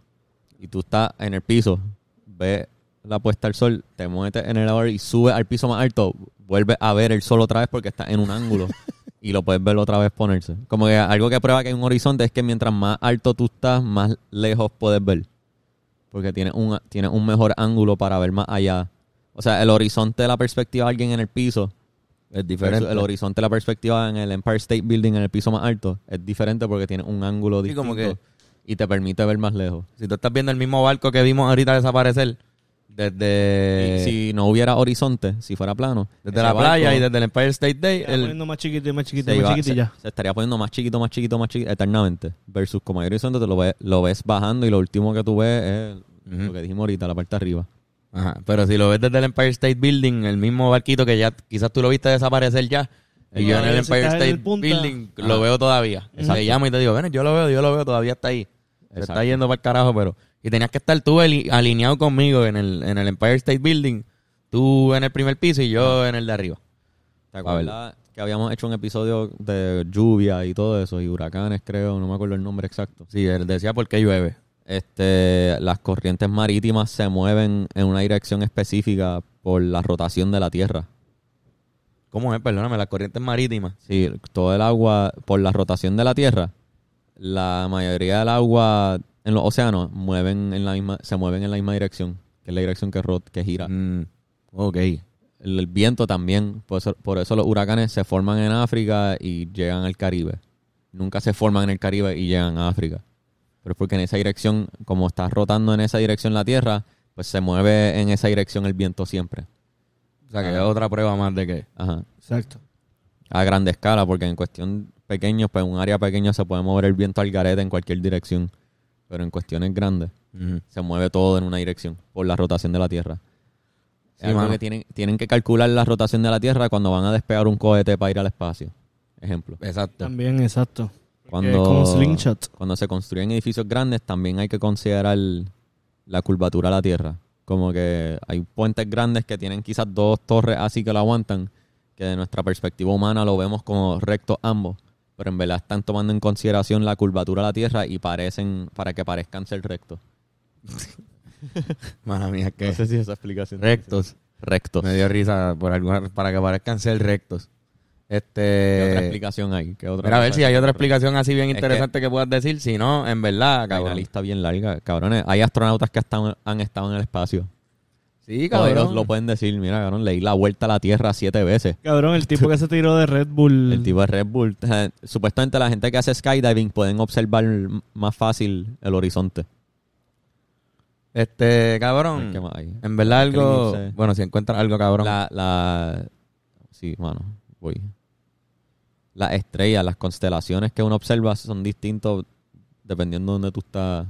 S2: y tú estás en el piso, ves la puesta del sol, te mueves en el elevador y subes al piso más alto, vuelves a ver el sol otra vez porque está en un ángulo y lo puedes ver otra vez ponerse. Como que algo que prueba que hay un horizonte es que mientras más alto tú estás, más lejos puedes ver. Porque tienes un, tienes un mejor ángulo para ver más allá. O sea, el horizonte de la perspectiva de alguien en el piso
S1: Es diferente.
S2: el horizonte de la perspectiva en el Empire State Building en el piso más alto es diferente porque tiene un ángulo
S1: Sí,
S2: distinto
S1: como que-
S2: y te permite ver más lejos.
S1: Si tú estás viendo el mismo barco que vimos ahorita desaparecer, desde,
S2: Y si no hubiera horizonte, si fuera plano,
S1: desde la playa
S2: barco
S1: y desde el Empire State Day,
S3: Se
S1: el,
S3: poniendo más chiquito y más chiquito
S2: se,
S3: y más
S2: iba-
S3: chiquito
S2: se-
S3: ya.
S2: se estaría poniendo más chiquito, más chiquito, más chiquito eternamente. Versus como hay horizonte, te lo, ves, lo ves bajando y lo último que tú ves es lo que dijimos ahorita, la parte de arriba.
S1: Ajá, pero si lo ves desde el Empire State Building, el mismo barquito que ya quizás tú lo viste desaparecer ya, y yo en el Empire State. Building
S2: Ajá.
S1: lo veo todavía. Te llamo y te digo, bueno, yo lo veo, yo lo veo, todavía está ahí. Se
S2: Exacto.
S1: está yendo para el carajo, pero... Y tenías que estar tú ali- alineado conmigo en el, en el Empire State Building, tú en el primer piso y yo en el de arriba.
S2: ¿Te acuerdas que habíamos hecho un episodio de lluvia y todo eso, y huracanes creo, no me acuerdo el nombre exacto?
S1: Sí, él decía por qué llueve.
S2: Este, las corrientes marítimas se mueven en una dirección específica por la rotación de la Tierra.
S1: ¿Cómo es? Perdóname, las corrientes marítimas.
S2: Sí, todo el agua, por la rotación de la Tierra, la mayoría del agua en los océanos mueven en la misma, se mueven en la misma dirección, que es la dirección que, rot- que gira.
S1: Mm, ok.
S2: El, el viento también, por eso, por eso los huracanes se forman en África y llegan al Caribe. Nunca se forman en el Caribe y llegan a África. Pero es porque en esa dirección, como está rotando en esa dirección la Tierra, pues se mueve en esa dirección el viento siempre.
S1: O sea, que es otra prueba más de que...
S2: Ajá.
S3: Exacto.
S2: A grande escala, porque en cuestión pequeños, pues en un área pequeña se puede mover el viento al garete en cualquier dirección. Pero en cuestiones grandes se mueve todo en una dirección por la rotación de la Tierra. Es
S1: Sí,
S2: algo que tienen, tienen que calcular la rotación de la Tierra cuando van a despegar un cohete para ir al espacio. Ejemplo.
S1: Exacto.
S3: También, exacto.
S2: Cuando,
S3: Es como slingshot.
S2: cuando se construyen edificios grandes, también hay que considerar la curvatura de la Tierra. Como que hay puentes grandes que tienen quizás dos torres así que lo aguantan. que de nuestra perspectiva humana lo vemos como rectos ambos, pero en verdad están tomando en consideración la curvatura de la Tierra y parecen, para que parezcan ser rectos.
S1: Mala mía, que
S2: No sé si esa explicación.
S1: rectos.
S2: Rectos.
S1: Me dio risa por alguna, para que parezcan ser rectos.
S2: ¿Qué otra
S1: Este.
S2: explicación hay? ¿Qué otra
S1: Mira, a ver si hay otra explicación así bien
S2: Es que-
S1: interesante que, puedas decir. Si no, en verdad,
S2: Hay una
S1: cabrón.
S2: lista bien larga, cabrones. Hay astronautas que hasta han estado en el espacio.
S1: Sí,
S2: Todos
S1: cabrón.
S2: lo pueden decir. Mira, cabrón, leí la vuelta a la Tierra siete veces.
S3: Cabrón, el tipo que se tiró de Red Bull.
S2: El tipo de Red Bull. Supuestamente la gente que hace skydiving pueden observar más fácil el horizonte.
S1: Este, cabrón.
S2: ¿Qué más hay?
S1: En verdad algo... Bueno, si encuentras algo, cabrón.
S2: La, la, sí, mano, voy. Las estrellas, las constelaciones que uno observa son distintos dependiendo de donde tú estás.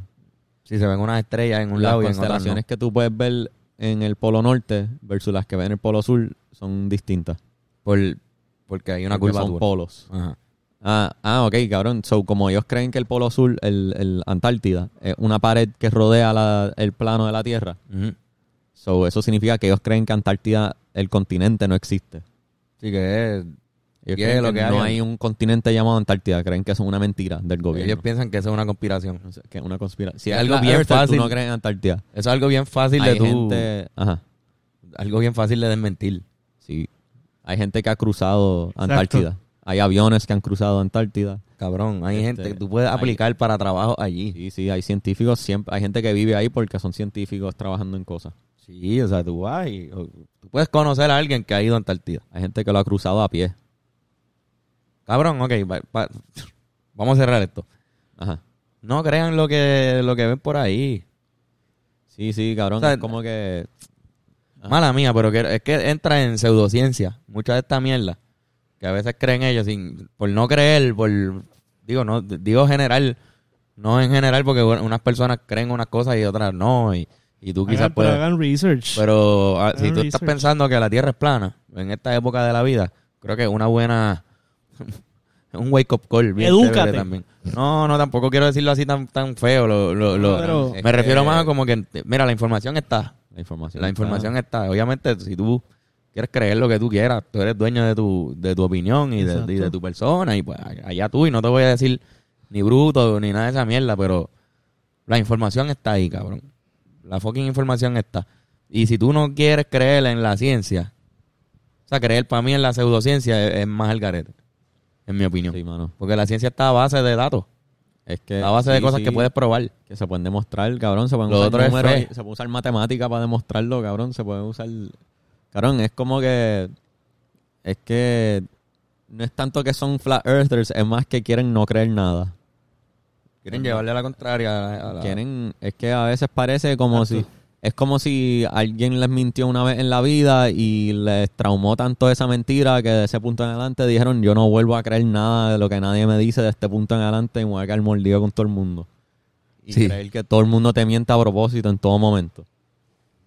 S1: Si se ven unas estrellas en un
S2: las
S1: lado y en otro
S2: constelaciones que tú puedes ver en el polo norte versus las que ves en el polo sur son distintas.
S1: Por, porque hay una
S2: Porque
S1: curvatura.
S2: Son polos.
S1: Ajá.
S2: Ah, ah, ok, cabrón. So, como ellos creen que el polo sur, el, el Antártida, es una pared que rodea la- el plano de la Tierra. So, eso significa que ellos creen que Antártida, el continente, no existe.
S1: Sí, que es...
S2: Ellos
S1: ¿Qué es
S2: creen
S1: lo
S2: que,
S1: que
S2: no
S1: hay?
S2: un continente llamado Antártida. Creen que eso es una mentira del gobierno.
S1: Ellos piensan que eso es una conspiración.
S2: Que es una conspiración. Si
S1: Es algo bien fácil.
S2: Tú no crees en Antártida.
S1: Eso es algo bien fácil
S2: Hay
S1: de tú...
S2: gente... Ajá,
S1: Algo bien fácil de desmentir.
S2: sí. Hay gente que ha cruzado Antártida. Hay aviones que han cruzado Antártida.
S1: Cabrón, hay
S2: Este,
S1: gente que tú puedes
S2: hay-
S1: aplicar para trabajo allí.
S2: Sí, sí, hay científicos siempre. Hay gente que vive ahí porque son científicos trabajando en cosas.
S1: Sí, o sea, tú vas y... o- Tú puedes conocer a alguien que ha ido a Antártida.
S2: Hay gente que lo ha cruzado a pie.
S1: Cabrón, ok, va- va- vamos a cerrar esto.
S2: Ajá.
S1: No crean lo que, lo que ven por ahí.
S2: Sí, sí, cabrón.
S1: O sea,
S2: es como que... Ajá.
S1: Mala mía, pero que, es que entra en pseudociencia. Mucha de esta mierda. Que a veces creen ellos sin, por no creer, por... Digo, no, digo general. No en general porque unas personas creen unas cosas y otras no. Y, y tú quizás
S3: Hagan, pero
S1: puedes...
S3: hagan research.
S1: Pero ah, si tú estás
S3: research.
S1: pensando que la Tierra es plana en esta época de la vida, creo que es una buena un wake up call bien
S3: Edúcate.
S1: también. No, no, tampoco quiero decirlo así tan tan feo. Lo, lo- lo-
S3: No, pero-
S1: me
S2: Es que-
S1: refiero más a como que mira la información está,
S2: La información.
S1: la información está. Obviamente si tú quieres creer lo que tú quieras, tú eres dueño de tu de tu opinión y de,
S3: Exacto.
S1: y de tu persona y pues allá tú y no te voy a decir ni bruto ni nada de esa mierda, pero la información está ahí, cabrón. La fucking información está. Y si tú no quieres creer en la ciencia, o sea, creer para mí en la pseudociencia es, es más el garete, en mi opinión.
S2: Sí, mano.
S1: Porque la ciencia está a base de datos,
S2: Es que...
S1: está a base de cosas
S2: sí,
S1: que puedes probar.
S2: Que se pueden demostrar, cabrón. Se pueden
S1: Lo
S2: usar
S1: otro
S2: números, se puede usar matemática para demostrarlo, cabrón. Se puede usar... Cabrón, es como que... Es que... No es tanto que son flat earthers, es más que quieren no creer nada.
S1: Quieren llevarle a la contraria a la...
S2: Quieren... Es que a veces parece como si... Es como si alguien les mintió una vez en la vida y les traumó tanto esa mentira que de ese punto en adelante dijeron yo no vuelvo a creer nada de lo que nadie me dice de este punto en adelante y me voy a quedar mordido con todo el mundo. Y
S1: Sí.
S2: creer que todo el mundo te mienta a propósito en todo momento.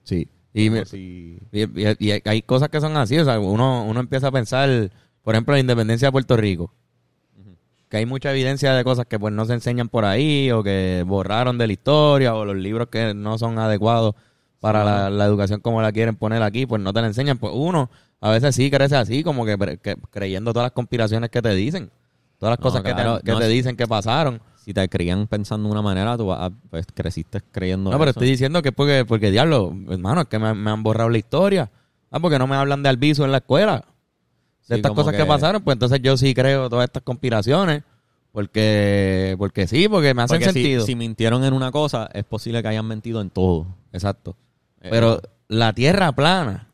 S1: Sí. Y,
S2: Como
S1: me-
S2: si-
S1: y, y- y hay cosas que son así, o sea, uno, uno empieza a pensar, por ejemplo, la independencia de Puerto Rico. Que hay mucha evidencia de cosas que pues no se enseñan por ahí o que borraron de la historia o los libros que no son adecuados para la, la educación como la quieren poner aquí, pues no te la enseñan. Pues uno a veces sí crece así, como que, que creyendo todas las conspiraciones que te dicen, todas las
S2: No,
S1: cosas que, te, que
S2: no,
S1: te
S2: sí.
S1: dicen que pasaron.
S2: si te crían pensando de una manera, tú vas a- pues creciste creyendo
S1: No, pero
S2: eso.
S1: estoy diciendo que es porque, porque diablo, hermano, es que me, me han borrado la historia. Ah, porque no me hablan de Albizu en la escuela.
S2: Sí,
S1: De estas cosas que...
S2: que-
S1: pasaron, pues entonces yo sí creo todas estas conspiraciones. Porque, porque sí, porque me hacen
S2: Porque si-
S1: sentido.
S2: Si, mintieron en una cosa, es posible que hayan mentido en todo.
S1: Exacto.
S2: Eh,
S1: Pero la tierra plana,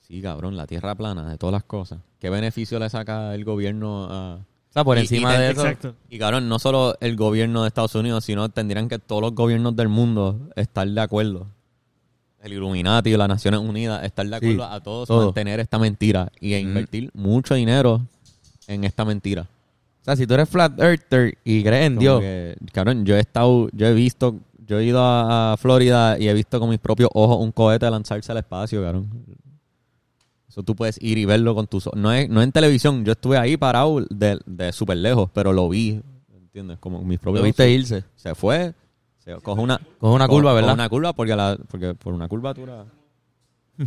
S2: Sí, cabrón, la tierra plana, de todas las cosas. ¿Qué beneficio le saca el gobierno a...?
S1: o sea, por
S2: Y-
S1: encima
S2: y
S1: de eso.
S3: Exacto.
S2: Y cabrón, no solo el gobierno de Estados Unidos, sino tendrían que todos los gobiernos del mundo estar de acuerdo. El Illuminati y las Naciones Unidas estar de
S1: Sí,
S2: acuerdo a todos
S1: todo.
S2: mantener esta mentira y a
S1: Ujú.
S2: invertir mucho dinero en esta mentira.
S1: O sea, si tú eres flat earther y crees en
S2: Como
S1: Dios,
S2: que, cabrón, yo he estado, yo he visto, yo he ido a, a Florida y he visto con mis propios ojos un cohete lanzarse al espacio, cabrón. Eso tú puedes ir y verlo con tus ojos. No es, no en televisión, yo estuve ahí parado de, de súper lejos, pero lo vi, ¿entiendes? Como mis propios
S1: lo viste irse.
S2: Se fue, se coge una,
S1: Coge una curva,
S2: coge
S1: ¿verdad?
S2: una curva porque, la, porque por una curvatura.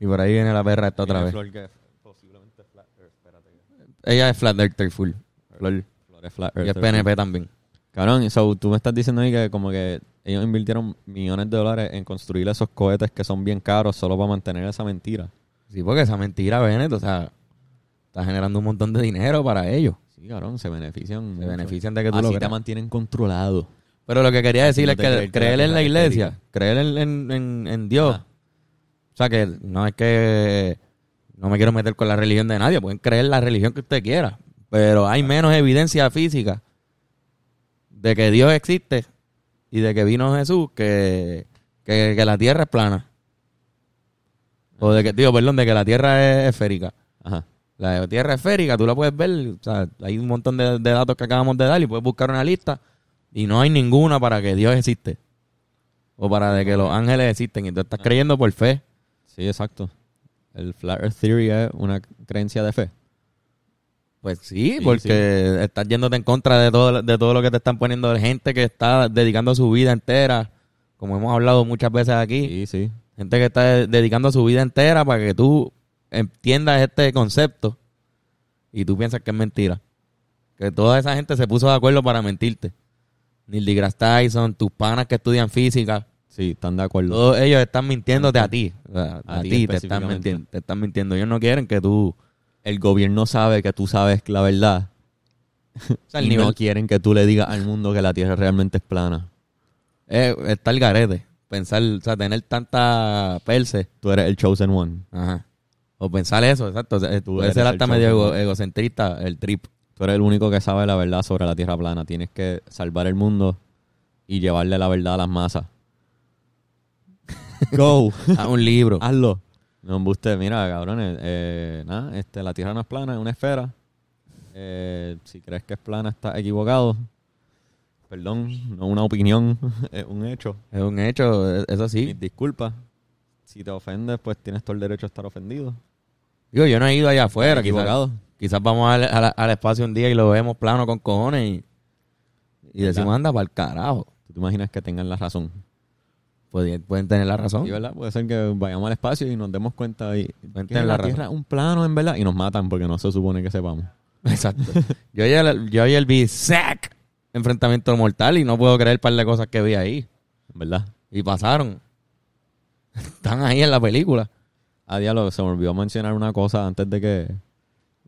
S1: Y por ahí viene la perra esta otra vez.
S2: flor que posiblemente es flat
S1: ella es flat earther full.
S2: Flor, Flores Flat
S1: Y es. PNP también.
S2: Cabrón, so, tú me estás diciendo ahí que como que ellos invirtieron millones de dólares en construir esos cohetes que son bien caros solo para mantener esa mentira.
S1: Sí, porque esa mentira, Bennett, o sea, está generando un montón de dinero para ellos.
S2: Sí, cabrón, se benefician.
S1: Se benefician de que tú
S2: Así
S1: lo
S2: te mantienen controlado.
S1: Pero lo que quería decir es que
S2: creer
S1: en la iglesia, creer en, en- en- en Dios.
S2: Ah.
S1: O sea, que no es que no me quiero meter con la religión de nadie, pueden creer la religión que usted quiera, pero hay menos evidencia física de que Dios existe y de que vino Jesús que, que, que la tierra es plana. O de que, digo, perdón, de que la tierra es esférica.
S2: Ajá.
S1: La tierra esférica, tú la puedes ver, o sea, hay un montón de, de datos que acabamos de dar y puedes buscar una lista y no hay ninguna para que Dios existe. O para de que los ángeles existen y tú estás creyendo por fe.
S2: Sí, exacto. El Flat Earth Theory es una creencia de fe.
S1: Pues sí,
S2: Sí,
S1: porque estás yéndote en contra de todo, de todo lo que te están poniendo gente que está dedicando su vida entera, como hemos hablado muchas veces aquí,
S2: Sí, sí.
S1: gente que está de- dedicando su vida entera para que tú entiendas este concepto y tú piensas que es mentira. Que toda esa gente se puso de acuerdo para mentirte. Neil deGrasse Tyson, tus panas que estudian física,
S2: Sí, están de acuerdo.
S1: todos ellos están mintiéndote a ti. O sea, a,
S2: A ti
S1: te están, mintiendo, te están mintiendo. Ellos no quieren que tú...
S2: El gobierno sabe que tú sabes la verdad.
S1: O sea, el
S2: y
S1: nivel
S2: no quieren que tú le digas al mundo que la Tierra realmente es plana.
S1: es, está el garete. Pensar, o sea, tener tanta perse.
S2: Tú eres el chosen one.
S1: Ajá. O pensar eso, exacto. O sea,
S2: Tú
S1: puede
S2: eres
S1: ser
S2: el
S1: hasta medio ego- egocentrista el trip.
S2: Tú eres el único que sabe la verdad sobre la Tierra plana. Tienes que salvar el mundo y llevarle la verdad a las masas. Go.
S1: A un libro.
S2: Hazlo. No, usted, mira, cabrones. Eh, nada, este, la Tierra no es plana, es una esfera. Eh, si crees que es plana, estás equivocado. Perdón, no una opinión, es un hecho.
S1: Es un hecho, eso sí.
S2: Mis disculpas. Si te ofendes, pues tienes todo el derecho a estar ofendido.
S1: Digo, yo no he ido allá afuera. Quizás,
S2: equivocado.
S1: quizás vamos al, al- al espacio un día y lo vemos plano con cojones y, y decimos, anda para el carajo.
S2: ¿Tú te imaginas que tengan la razón?
S1: Pueden, pueden tener la razón.
S2: Sí, ¿verdad? Puede ser que vayamos al espacio y nos demos cuenta y
S1: Pueden
S2: que
S1: tener
S2: la. Tierra es un plano, en verdad, y nos matan porque no se supone que sepamos.
S1: Exacto. yo ayer, yo ayer vi Zack, enfrentamiento mortal, y no puedo creer el par de cosas que vi ahí.
S2: Verdad.
S1: Y pasaron. Están ahí en la película.
S2: A diálogo, se me olvidó mencionar una cosa antes de que...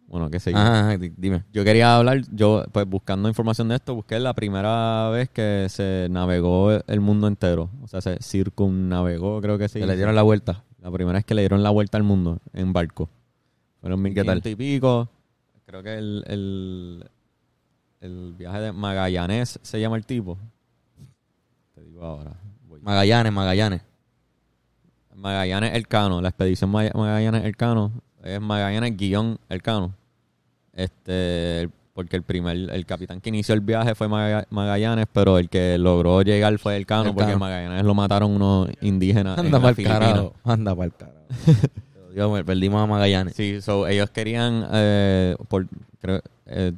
S2: Bueno, que seguir.
S1: Ajá, ajá, di- dime.
S2: Yo quería hablar, yo pues buscando información de esto, busqué la primera vez que se navegó el mundo entero. O sea, se circunnavegó, creo que sí.
S1: Se le dieron la vuelta.
S2: La primera vez que le dieron la vuelta al mundo en barco. Fueron mil
S1: ¿Qué tal?
S2: y pico. Creo que el, el, el viaje de Magallanes se llama el tipo. Te digo ahora. voy.
S1: Magallanes, Magallanes.
S2: Magallanes Elcano, la expedición Magallanes Elcano es Magallanes guion Elcano. Este, porque el primer, el capitán que inició el viaje fue Maga- Magallanes, pero el que logró llegar fue Elcano,
S1: Elcano.
S2: porque Magallanes lo mataron unos indígenas. en
S1: Anda para el carajo. Anda para el carajo. Dios, me perdimos a Magallanes.
S2: Sí, so, ellos querían, eh, por, creo, eh,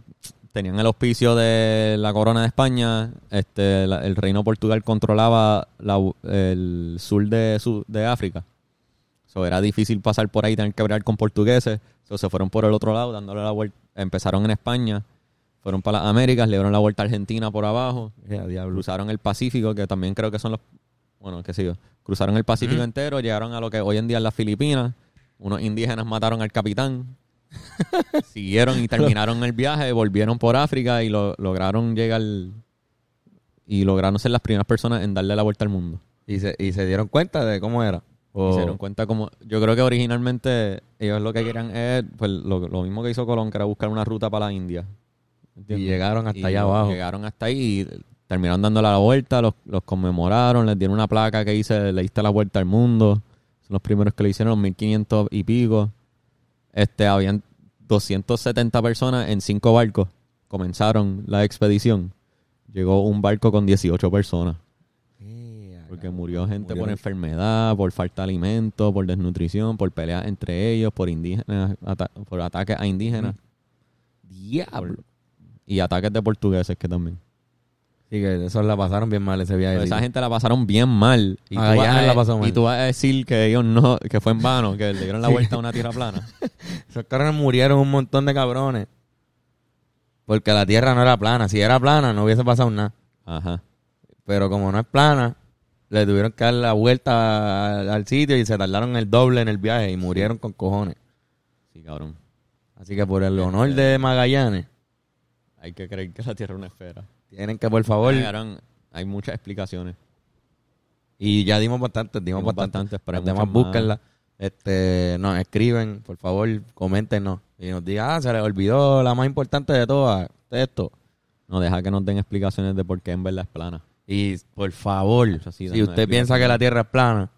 S2: tenían el auspicio de la corona de España, este, la- el reino de Portugal controlaba la- el sur de, su- de África. So, era difícil pasar por ahí, tener que hablar con portugueses. So, se fueron por el otro lado, dándole la vuelta. Empezaron en España, fueron para las Américas, le dieron la vuelta a Argentina por abajo, cruzaron el Pacífico, que también creo que son los, bueno, qué sé yo, cruzaron el Pacífico entero, llegaron a lo que hoy en día es las Filipinas, unos indígenas mataron al capitán, siguieron y terminaron el viaje, volvieron por África y lo, lograron llegar y lograron ser las primeras personas en darle la vuelta al mundo.
S1: Y se, y se dieron cuenta de cómo era.
S2: Y
S1: O-
S2: se dieron cuenta como... Yo creo que originalmente ellos lo que querían es pues, lo, lo mismo que hizo Colón, que era buscar una ruta para la India.
S1: y llegaron hasta
S2: Y
S1: allá abajo.
S2: Llegaron hasta ahí y terminaron dándole la vuelta, los, los conmemoraron, les dieron una placa que dice, le diste la vuelta al mundo. Son los primeros que lo hicieron, los 1500 y pico. Este, habían 270 personas en cinco barcos. Comenzaron la expedición. Llegó un barco con 18 personas. Porque murió gente por enfermedad, por falta de alimento, por desnutrición, por peleas entre ellos, por indígenas, ata- por ataques a indígenas
S1: Diablo.
S2: y ataques de portugueses que también.
S1: Sí, que eso la pasaron bien mal ese viaje.
S2: Esa gente la pasaron bien mal. Y tú, vas a,
S1: la pasó mal.
S2: y tú vas a decir que ellos no, que fue en vano, que le dieron la vuelta a una tierra plana.
S1: Esos cabrones murieron un montón de cabrones. Porque la Tierra no era plana. Si era plana, no hubiese pasado nada.
S2: Ajá.
S1: Pero como no es plana, le tuvieron que dar la vuelta al, al sitio y se tardaron el doble en el viaje y murieron con cojones.
S2: Sí, cabrón.
S1: Así que por el honor de Magallanes,
S2: Hay que creer que la Tierra es una esfera.
S1: tienen que por favor...
S2: Ay, cabrón, hay muchas explicaciones.
S1: Y ya dimos bastante, dimos,
S2: Dimos
S1: bastante.
S2: bastantes, pero
S1: Los demás búsquenla. Este, nos escriben, por favor, coméntenos. Y nos digan, ah, se les olvidó la más importante de todas, esto.
S2: No deja que nos den explicaciones de por qué en verdad es plana.
S1: Y por favor,
S2: sí,
S1: si usted piensa que la Tierra es plana,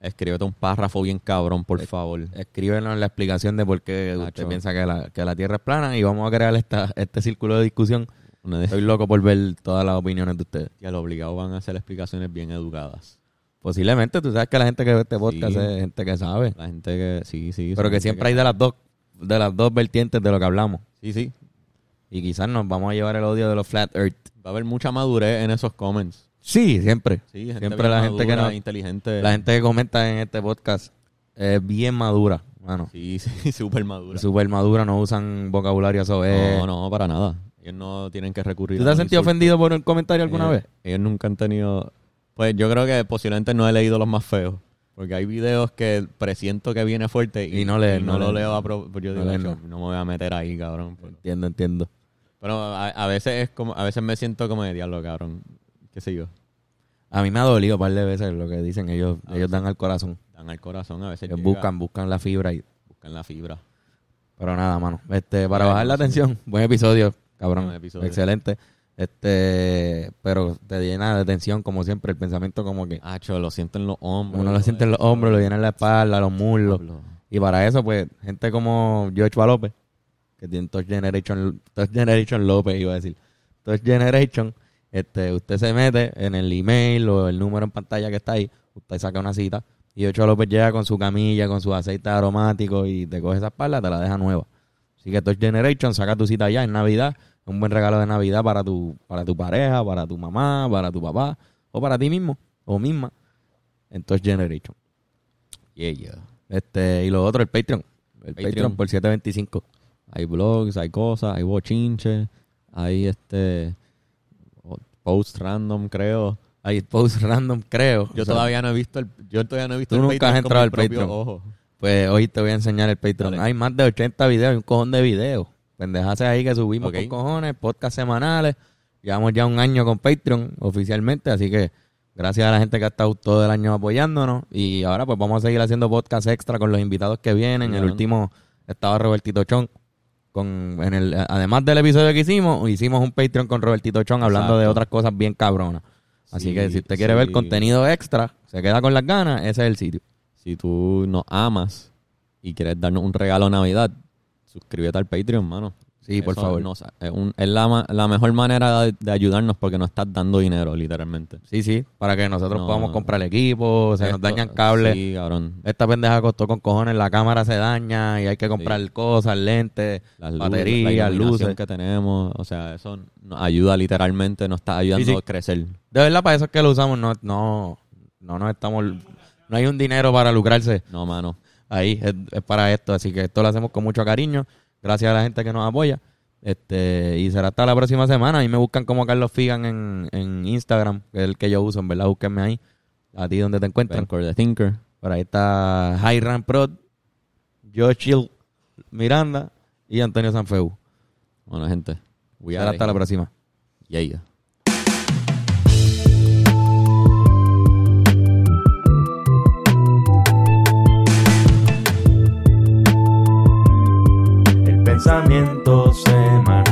S2: Escríbete un párrafo bien cabrón, por favor.
S1: escríbenos la explicación de por qué usted piensa que la, que la Tierra es plana y vamos a crear esta, este círculo de discusión. Estoy loco por ver todas las opiniones de ustedes.
S2: y al obligado van a hacer explicaciones bien educadas.
S1: Posiblemente, tú sabes que la gente que ve este podcast
S2: Sí.
S1: es gente que sabe.
S2: La gente que sí, sí.
S1: Pero que siempre hay de las dos, de las dos vertientes de lo que hablamos.
S2: Sí, sí.
S1: Y quizás nos vamos a llevar el odio de los Flat Earth.
S2: Va a haber mucha madurez en esos comments.
S1: Sí, siempre.
S2: Sí, gente
S1: siempre la gente que no,
S2: inteligente.
S1: la gente que comenta en este podcast es bien madura, mano.
S2: Sí, sí, súper madura.
S1: Súper madura, no usan vocabulario soez.
S2: No, no, para nada. Ellos no tienen que recurrir
S1: ¿Tú te has sentido
S2: insulto.
S1: ofendido por un comentario alguna
S2: Ellos-
S1: vez?
S2: Ellos nunca han tenido... Pues yo creo que posiblemente no he leído los más feos. Porque hay videos que presiento que viene fuerte y,
S1: Y no lees,
S2: y no,
S1: no
S2: lo leo a pro- pues yo digo,
S1: lees,
S2: "Acho,
S1: no".
S2: no me voy a meter ahí, cabrón.
S1: Entiendo, entiendo.
S2: Pero a, a veces es como... A veces me siento como de diablo, cabrón. ¿Qué sé yo?
S1: A mí me ha dolido un par de veces lo que dicen. Ellos,
S2: A
S1: ellos dan al corazón.
S2: Dan al corazón, a veces
S1: Ellos
S2: llega-
S1: buscan, buscan la fibra. Y,
S2: buscan la fibra.
S1: pero nada, mano. Este, para
S2: Bueno,
S1: bajar la
S2: sí.
S1: tensión, buen episodio, cabrón.
S2: Buen episodio.
S1: Excelente. Este, pero te llena de tensión, como siempre, el pensamiento como que
S2: Acho, lo siento en los hombros.
S1: uno lo siente en los hombros, lo llena en la espalda, los muslos. Y para eso, pues, gente como Joshua López, que tiene Touch Generation, Touch Generation López, iba a decir. Touch Generation, este, usted se mete en el email o el número en pantalla que está ahí, usted saca una cita, y Joshua López llega con su camilla, con su aceite aromático y te coge esa espalda, te la deja nueva. Así que Touch Generation, saca tu cita ya en Navidad, es un buen regalo de Navidad para tu, para tu pareja, para tu mamá, para tu papá, o para ti mismo, o misma, en Touch Generation.
S2: Yeah, yeah.
S1: Este, y lo otro, el Patreon. El Patreon,
S2: Patreon.
S1: por 725.
S2: Hay blogs, hay cosas, hay bochinches, hay este post random, creo.
S1: Hay post random, creo.
S2: Yo
S1: O sea,
S2: todavía no he visto el yo todavía no he visto
S1: Tú
S2: el
S1: nunca has
S2: Patreon con
S1: entrado al Patreon.
S2: ojo.
S1: Pues hoy te voy a enseñar el Patreon.
S2: Dale.
S1: Hay más de 80 videos, hay un cojón de videos. Pendejase ahí que subimos
S2: Ok.
S1: con cojones, podcast semanales. Llevamos ya un año con Patreon oficialmente, así que gracias a la gente que ha estado todo el año apoyándonos. Y ahora pues vamos a seguir haciendo podcast extra con los invitados que vienen. El último estaba Robertito Chon. Con, en el, además del episodio que hicimos, hicimos un Patreon con Robertito Chon hablando de otras cosas bien cabronas. Así
S2: Sí,
S1: que si usted quiere ver contenido extra, se queda con las ganas, ese es el sitio.
S2: Si tú nos amas y quieres darnos un regalo a Navidad, suscríbete al Patreon, mano.
S1: Sí, por
S2: Eso
S1: favor.
S2: nos- es un- es la, ma- la mejor manera de, de ayudarnos porque nos estás dando dinero, literalmente.
S1: Sí, sí, para que nosotros
S2: No.
S1: podamos comprar el equipo, se nos
S2: Esto-
S1: dañan cables.
S2: Sí, cabrón.
S1: Esta pendeja costó con cojones, la cámara se daña y hay que comprar cosas, lentes,
S2: Las luces, la
S1: baterías,
S2: iluminación
S1: luces.
S2: que tenemos, o sea, eso nos ayuda literalmente, nos está ayudando
S1: Sí, sí.
S2: a crecer.
S1: De verdad, para eso es que lo usamos, no, no, no nos estamos, no hay un dinero para lucrarse
S2: No, mano.
S1: ahí, es, es para esto, así que esto lo hacemos con mucho cariño, gracias a la gente que nos apoya. Este, y será hasta la próxima semana. Y me buscan como Carlos Figan en, en Instagram, que es el que yo uso, en verdad, búsquenme ahí. A ti donde te encuentran.
S2: The Thinker.
S1: Por ahí está Hiram Prod, Joshil Miranda y Antonio Sanfeu.
S2: Bueno, gente.
S1: Será hasta la próxima.
S2: Yeah, yeah.
S5: El pensamiento semanal.